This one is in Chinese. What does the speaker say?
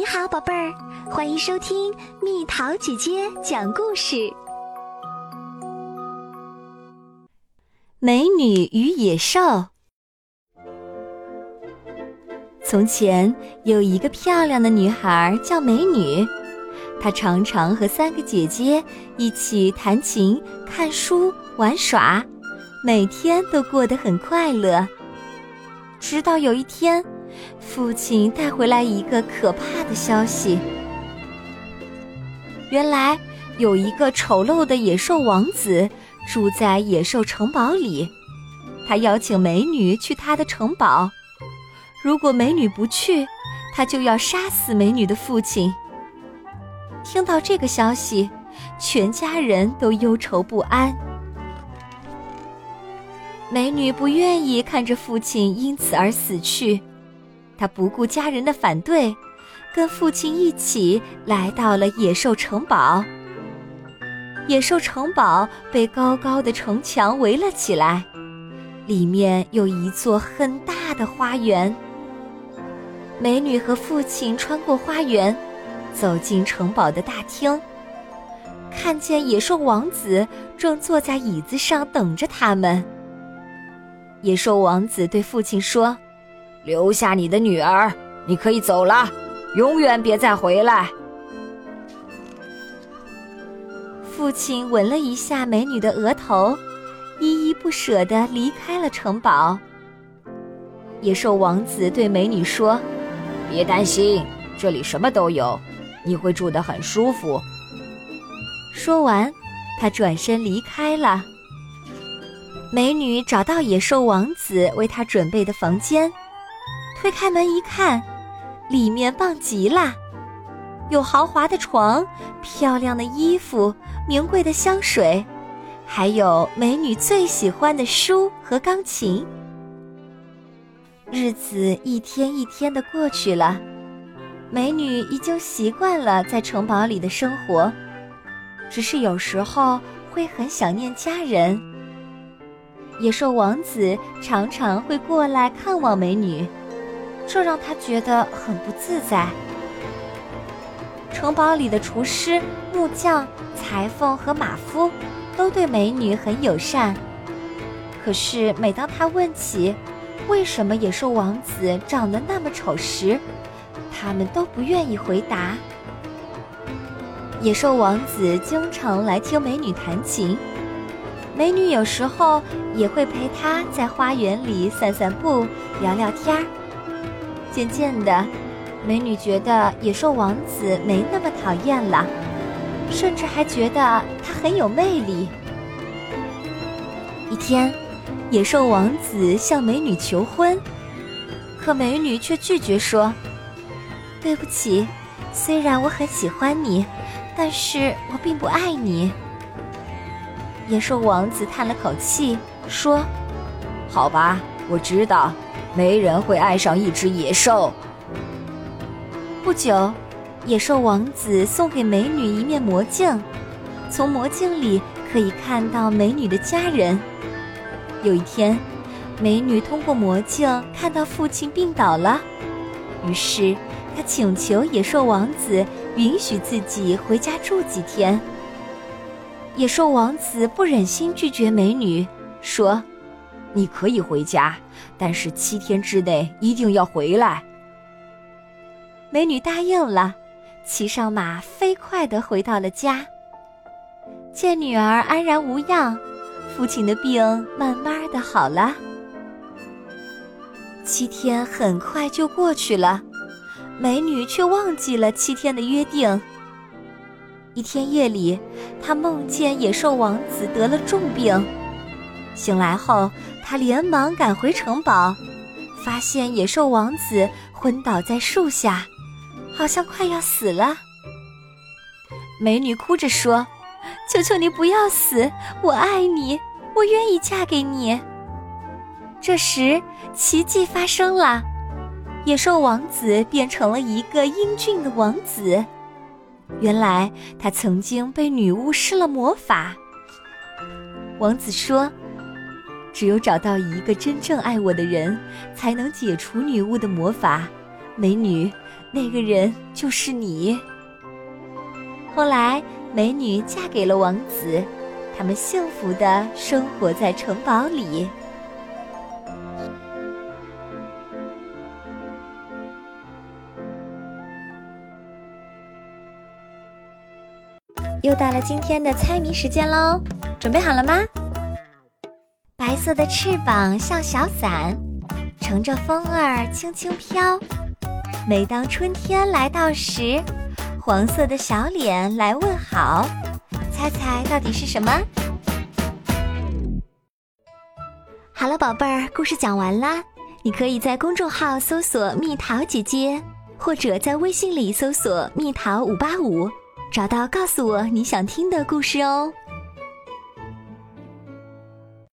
你好，宝贝儿，欢迎收听蜜桃姐姐讲故事。美女与野兽。从前有一个漂亮的女孩叫美女，她常常和三个姐姐一起弹琴、看书、玩耍，每天都过得很快乐。直到有一天。父亲带回来一个可怕的消息。原来有一个丑陋的野兽王子住在野兽城堡里，他邀请美女去他的城堡。如果美女不去，他就要杀死美女的父亲。听到这个消息，全家人都忧愁不安。美女不愿意看着父亲因此而死去。他不顾家人的反对，跟父亲一起来到了野兽城堡。野兽城堡被高高的城墙围了起来，里面有一座很大的花园。美女和父亲穿过花园，走进城堡的大厅，看见野兽王子正坐在椅子上等着他们。野兽王子对父亲说。留下你的女儿，你可以走了，永远别再回来。父亲吻了一下美女的额头，依依不舍地离开了城堡。野兽王子对美女说：“别担心，这里什么都有，你会住得很舒服。”说完，他转身离开了。美女找到野兽王子为她准备的房间。推开门一看，里面棒极了，有豪华的床、漂亮的衣服、名贵的香水，还有美女最喜欢的书和钢琴。日子一天一天的过去了，美女已经习惯了在城堡里的生活，只是有时候会很想念家人。野兽王子常常会过来看望美女。这让他觉得很不自在。城堡里的厨师、木匠、裁缝和马夫都对美女很友善。可是，每当他问起为什么野兽王子长得那么丑时，他们都不愿意回答。野兽王子经常来听美女弹琴，美女有时候也会陪他在花园里散散步、聊聊天儿。渐渐的，美女觉得野兽王子没那么讨厌了，甚至还觉得他很有魅力。一天，野兽王子向美女求婚，可美女却拒绝说：“对不起，虽然我很喜欢你，但是我并不爱你。”野兽王子叹了口气说：“好吧，我知道。”没人会爱上一只野兽。不久，野兽王子送给美女一面魔镜，从魔镜里可以看到美女的家人。有一天，美女通过魔镜看到父亲病倒了，于是她请求野兽王子允许自己回家住几天。野兽王子不忍心拒绝美女，说。你可以回家，但是七天之内一定要回来。美女答应了，骑上马飞快地回到了家。见女儿安然无恙，父亲的病慢慢的好了。七天很快就过去了，美女却忘记了七天的约定。一天夜里，她梦见野兽王子得了重病。醒来后，他连忙赶回城堡，发现野兽王子昏倒在树下，好像快要死了。美女哭着说：“求求你不要死，我爱你，我愿意嫁给你。”这时，奇迹发生了，野兽王子变成了一个英俊的王子。原来，他曾经被女巫施了魔法。王子说。只有找到一个真正爱我的人，才能解除女巫的魔法，美女，那个人就是你。后来，美女嫁给了王子，他们幸福的生活在城堡里。又到了今天的猜谜时间喽，准备好了吗？白色的翅膀像小伞，乘着风儿轻轻飘。每当春天来到时，黄色的小脸来问好。猜猜到底是什么？好了，宝贝儿，故事讲完啦。你可以在公众号搜索“蜜桃姐姐”，或者在微信里搜索“蜜桃五八五”。找到，告诉我你想听的故事哦。